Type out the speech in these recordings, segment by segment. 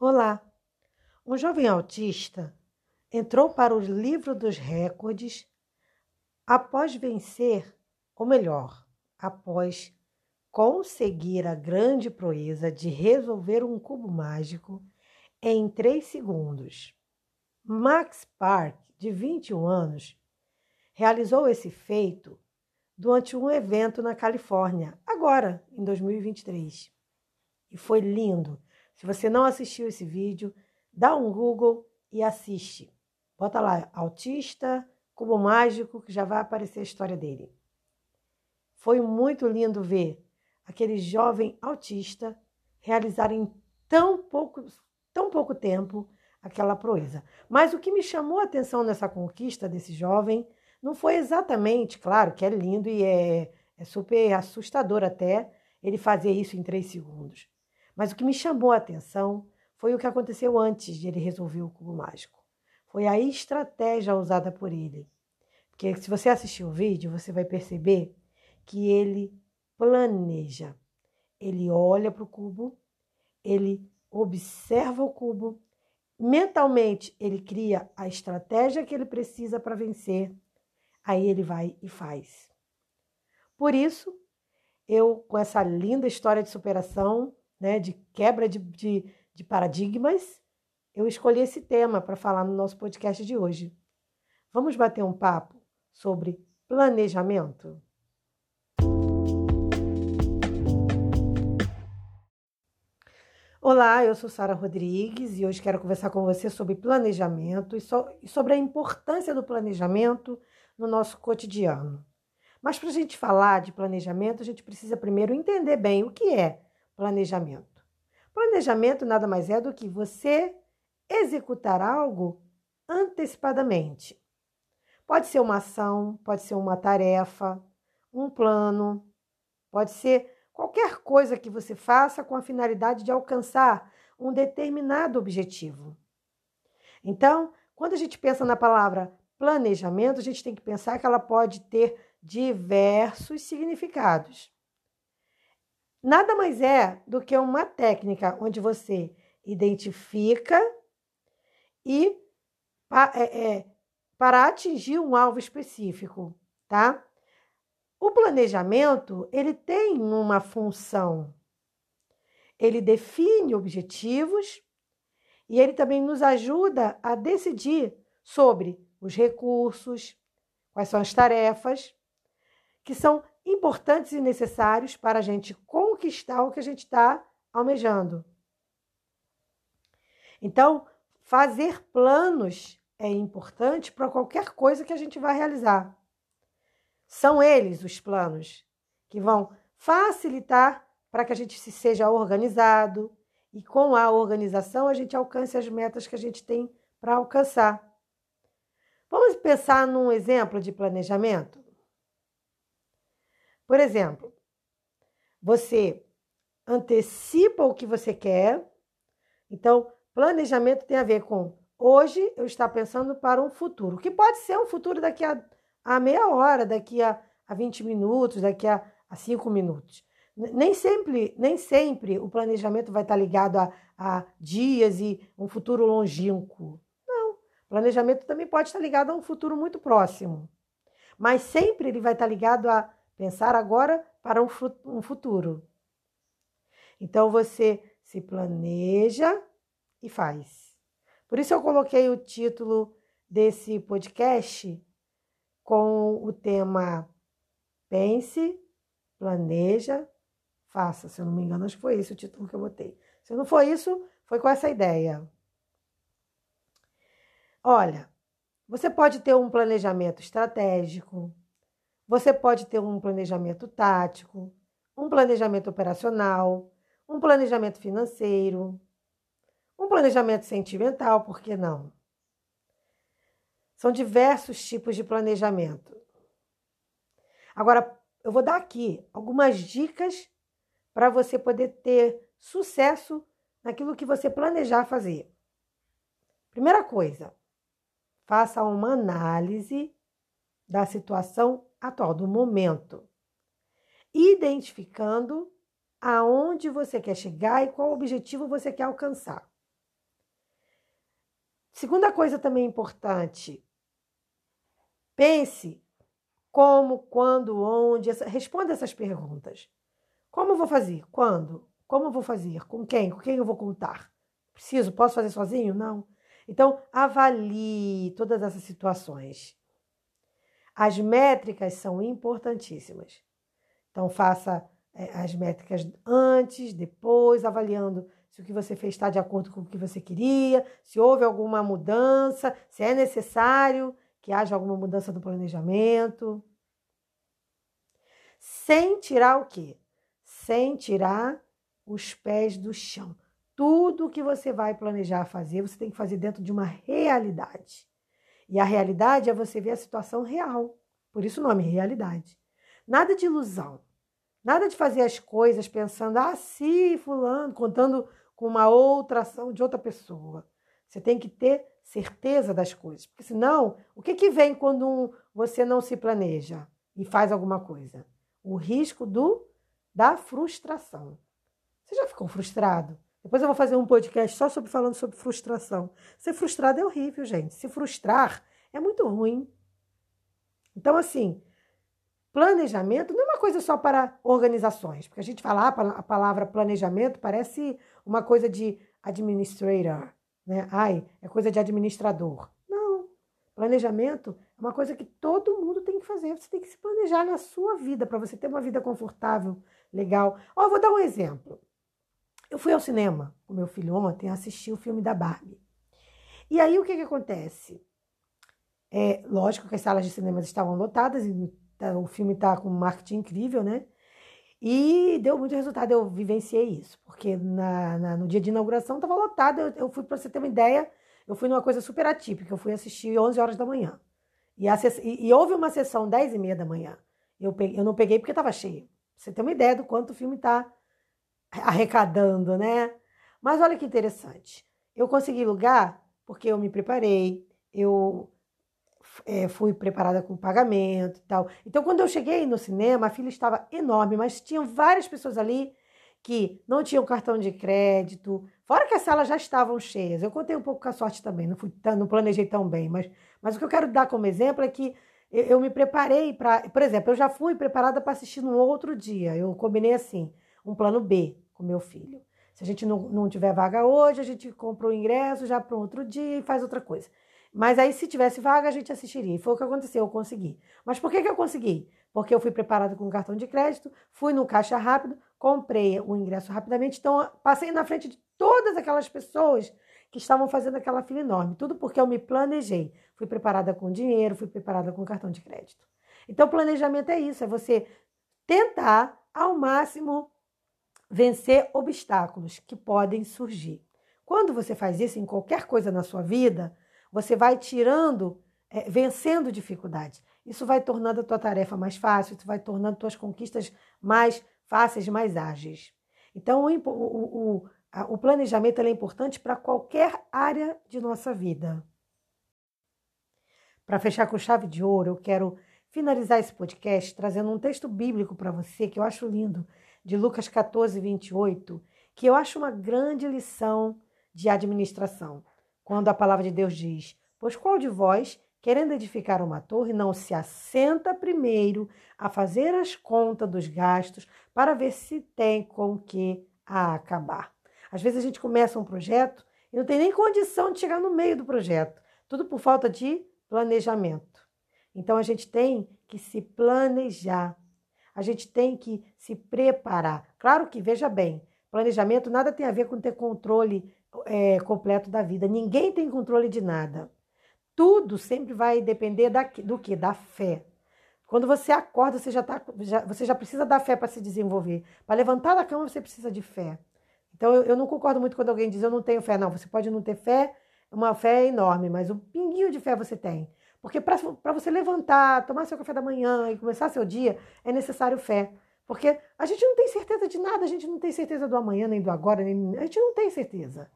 Olá! Um jovem autista entrou para o livro dos recordes após vencer, ou melhor, após conseguir a grande proeza de resolver um cubo mágico em 3 segundos. Max Park, de 21 anos, realizou esse feito durante um evento na Califórnia, agora, em 2023. E foi lindo. Se você não assistiu esse vídeo, dá um Google e assiste. Bota lá, autista, cubo mágico, que já vai aparecer a história dele. Foi muito lindo ver aquele jovem autista realizar em tão pouco, tão pouco tempo aquela proeza. Mas o que me chamou a atenção nessa conquista desse jovem não foi exatamente, claro, que é lindo e é, é super assustador até ele fazer isso em três segundos. Mas o que me chamou a atenção foi o que aconteceu antes de ele resolver o cubo mágico. Foi a estratégia usada por ele. Porque se você assistir o vídeo, você vai perceber que ele planeja. Ele olha para o cubo, ele observa o cubo, mentalmente ele cria a estratégia que ele precisa para vencer, aí ele vai e faz. Por isso, eu, com essa linda história de superação, né, de quebra de, de, de paradigmas, eu escolhi esse tema para falar no nosso podcast de hoje. Vamos bater um papo sobre planejamento? Olá, eu sou Sara Rodrigues e hoje quero conversar com você sobre planejamento e sobre a importância do planejamento no nosso cotidiano. Mas para a gente falar de planejamento, a gente precisa primeiro entender bem o que é planejamento. Planejamento nada mais é do que você executar algo antecipadamente. Pode ser uma ação, pode ser uma tarefa, um plano, pode ser qualquer coisa que você faça com a finalidade de alcançar um determinado objetivo. Então, quando a gente pensa na palavra planejamento, a gente tem que pensar que ela pode ter diversos significados. Nada mais é do que uma técnica onde você identifica e é, é, para atingir um alvo específico, tá? O planejamento, ele tem uma função. Ele define objetivos e ele também nos ajuda a decidir sobre os recursos, quais são as tarefas que são importantes e necessários para a gente conquistar o que a gente está almejando. Então, fazer planos é importante para qualquer coisa que a gente vai realizar. São eles os planos que vão facilitar para que a gente se seja organizado e com a organização a gente alcance as metas que a gente tem para alcançar. Vamos pensar num exemplo de planejamento? Por exemplo, você antecipa o que você quer. Então, planejamento tem a ver com hoje eu estar pensando para um futuro, que pode ser um futuro daqui a, a meia hora, daqui a, a 20 minutos, daqui a, a 5 minutos. Nem sempre, nem sempre o planejamento vai estar ligado a, a dias e um futuro longínquo. Não. Planejamento também pode estar ligado a um futuro muito próximo. Mas sempre ele vai estar ligado a Pensar agora para um futuro. Então você se planeja e faz. Por isso eu coloquei o título desse podcast com o tema Pense, planeja, faça. Se eu não me engano, acho que foi esse o título que eu botei. Se não foi isso, foi com essa ideia. Olha, você pode ter um planejamento estratégico, você pode ter um planejamento tático, um planejamento operacional, um planejamento financeiro, um planejamento sentimental, por que não? São diversos tipos de planejamento. Agora, eu vou dar aqui algumas dicas para você poder ter sucesso naquilo que você planejar fazer. Primeira coisa, faça uma análise da situação atual, do momento, identificando aonde você quer chegar e qual objetivo você quer alcançar. Segunda coisa também importante, pense como, quando, onde, responda essas perguntas. Como vou fazer? Quando? Como vou fazer? Com quem? Com quem eu vou contar? Preciso? Posso fazer sozinho? Não. Então, avalie todas essas situações. As métricas são importantíssimas. Então, faça é, as métricas antes, depois, avaliando se o que você fez está de acordo com o que você queria, se houve alguma mudança, se é necessário que haja alguma mudança do planejamento. Sem tirar o quê? Sem tirar os pés do chão. Tudo que você vai planejar fazer, você tem que fazer dentro de uma realidade. E a realidade é você ver a situação real. Por isso o nome realidade. Nada de ilusão. Nada de fazer as coisas pensando, ah, fulano, contando com uma outra ação de outra pessoa. Você tem que ter certeza das coisas. Porque senão, o que, que vem quando você não se planeja e faz alguma coisa? O risco do da frustração. Você já ficou frustrado? Depois eu vou fazer um podcast só sobre falando sobre frustração. Ser frustrado é horrível, gente. Se frustrar é muito ruim. Então, assim, planejamento não é uma coisa só para organizações, porque a gente fala ah, a palavra planejamento parece uma coisa de administrator, né? Ai, é coisa de administrador. Não. Planejamento é uma coisa que todo mundo tem que fazer. Você tem que se planejar na sua vida para você ter uma vida confortável, legal. Ó, vou dar um exemplo. Eu fui ao cinema com meu filho ontem assistir o filme da Barbie. E aí o que, que acontece? É, lógico que as salas de cinema estavam lotadas e tá, o filme está com um marketing incrível, né? E deu muito resultado, eu vivenciei isso, porque na, na no dia de inauguração estava lotado. Eu, eu fui, para você ter uma ideia, eu fui numa coisa super atípica, eu fui assistir 11 horas da manhã. E, a, e, e houve uma sessão 10 e meia da manhã. Eu, peguei, eu não peguei porque estava cheio. Pra você ter uma ideia do quanto o filme está arrecadando, né? Mas olha que interessante. Eu consegui lugar porque eu me preparei, eu é, fui preparada com pagamento e tal. Então, quando eu cheguei no cinema, a fila estava enorme, mas tinham várias pessoas ali que não tinham cartão de crédito, fora que as salas já estavam cheias. Eu contei um pouco com a sorte também, não, fui, não planejei tão bem, mas, mas o que eu quero dar como exemplo é que eu, eu me preparei para. Por exemplo, eu já fui preparada para assistir no outro dia. Eu combinei assim, um plano B com meu filho. Se a gente não, não tiver vaga hoje, a gente compra o ingresso já para outro dia e faz outra coisa. Mas aí, se tivesse vaga, a gente assistiria. E foi o que aconteceu, eu consegui. Mas por que, que eu consegui? Porque eu fui preparada com cartão de crédito, fui no caixa rápido, comprei o ingresso rapidamente. Então, passei na frente de todas aquelas pessoas que estavam fazendo aquela fila enorme. Tudo porque eu me planejei. Fui preparada com dinheiro, fui preparada com cartão de crédito. Então, planejamento é isso: é você tentar ao máximo vencer obstáculos que podem surgir. Quando você faz isso em qualquer coisa na sua vida, você vai tirando, é, vencendo dificuldades. Isso vai tornando a tua tarefa mais fácil, isso vai tornando tuas conquistas mais fáceis, mais ágeis. Então, o, o, o, o planejamento é importante para qualquer área de nossa vida. Para fechar com chave de ouro, eu quero finalizar esse podcast trazendo um texto bíblico para você que eu acho lindo de Lucas 14, 28, que eu acho uma grande lição de administração, quando a palavra de Deus diz: Pois qual de vós, querendo edificar uma torre, não se assenta primeiro a fazer as contas dos gastos para ver se tem com que a acabar? Às vezes a gente começa um projeto e não tem nem condição de chegar no meio do projeto, tudo por falta de planejamento. Então a gente tem que se planejar a gente tem que se preparar. Claro que, veja bem, planejamento nada tem a ver com ter controle é, completo da vida. Ninguém tem controle de nada. Tudo sempre vai depender da, do que? Da fé. Quando você acorda, você já, tá, já, você já precisa da fé para se desenvolver. Para levantar da cama, você precisa de fé. Então, eu, eu não concordo muito quando alguém diz eu não tenho fé. Não, você pode não ter fé, uma fé enorme, mas um pinguinho de fé você tem. Porque para você levantar, tomar seu café da manhã e começar seu dia, é necessário fé. Porque a gente não tem certeza de nada, a gente não tem certeza do amanhã, nem do agora, nem, a gente não tem certeza.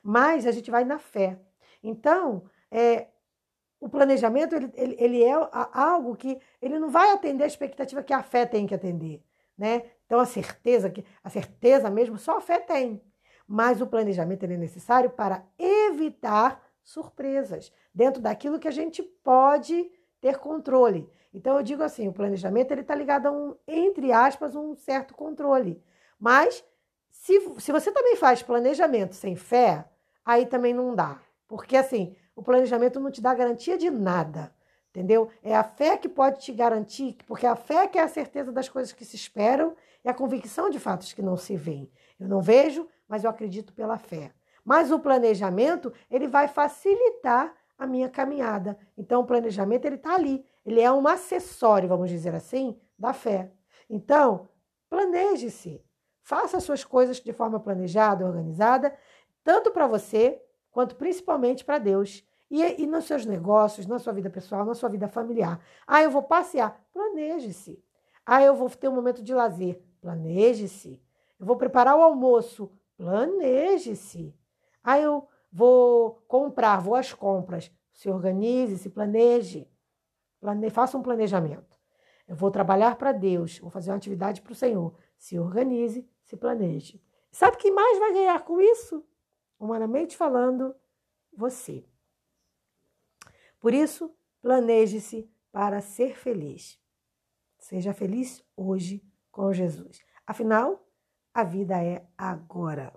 Mas a gente vai na fé. Então, é, o planejamento ele, ele, ele, é algo que ele não vai atender a expectativa que a fé tem que atender. Né? Então, a certeza, que a certeza mesmo, só a fé tem. Mas o planejamento é necessário para evitar surpresas, dentro daquilo que a gente pode ter controle. Então eu digo assim, o planejamento ele está ligado a um, entre aspas, um certo controle. Mas se, se você também faz planejamento sem fé, aí também não dá. Porque assim, o planejamento não te dá garantia de nada. Entendeu? É a fé que pode te garantir, porque a fé que é a certeza das coisas que se esperam e a convicção de fatos que não se veem. Eu não vejo, mas eu acredito pela fé. Mas o planejamento, ele vai facilitar a minha caminhada. Então, o planejamento, ele está ali. Ele é um acessório, vamos dizer assim, da fé. Então, planeje-se. Faça as suas coisas de forma planejada, organizada, tanto para você, quanto principalmente para Deus. E, e nos seus negócios, na sua vida pessoal, na sua vida familiar. Ah, eu vou passear. Planeje-se. Ah, eu vou ter um momento de lazer. Planeje-se. Eu vou preparar o almoço. Planeje-se. Ah, eu vou comprar, vou às compras. Se organize, se planeje. Plane... Faça um planejamento. Eu vou trabalhar para Deus, vou fazer uma atividade para o Senhor. Se organize, se planeje. Sabe quem mais vai ganhar com isso? Humanamente falando, você. Por isso, planeje-se para ser feliz. Seja feliz hoje com Jesus. Afinal, a vida é agora.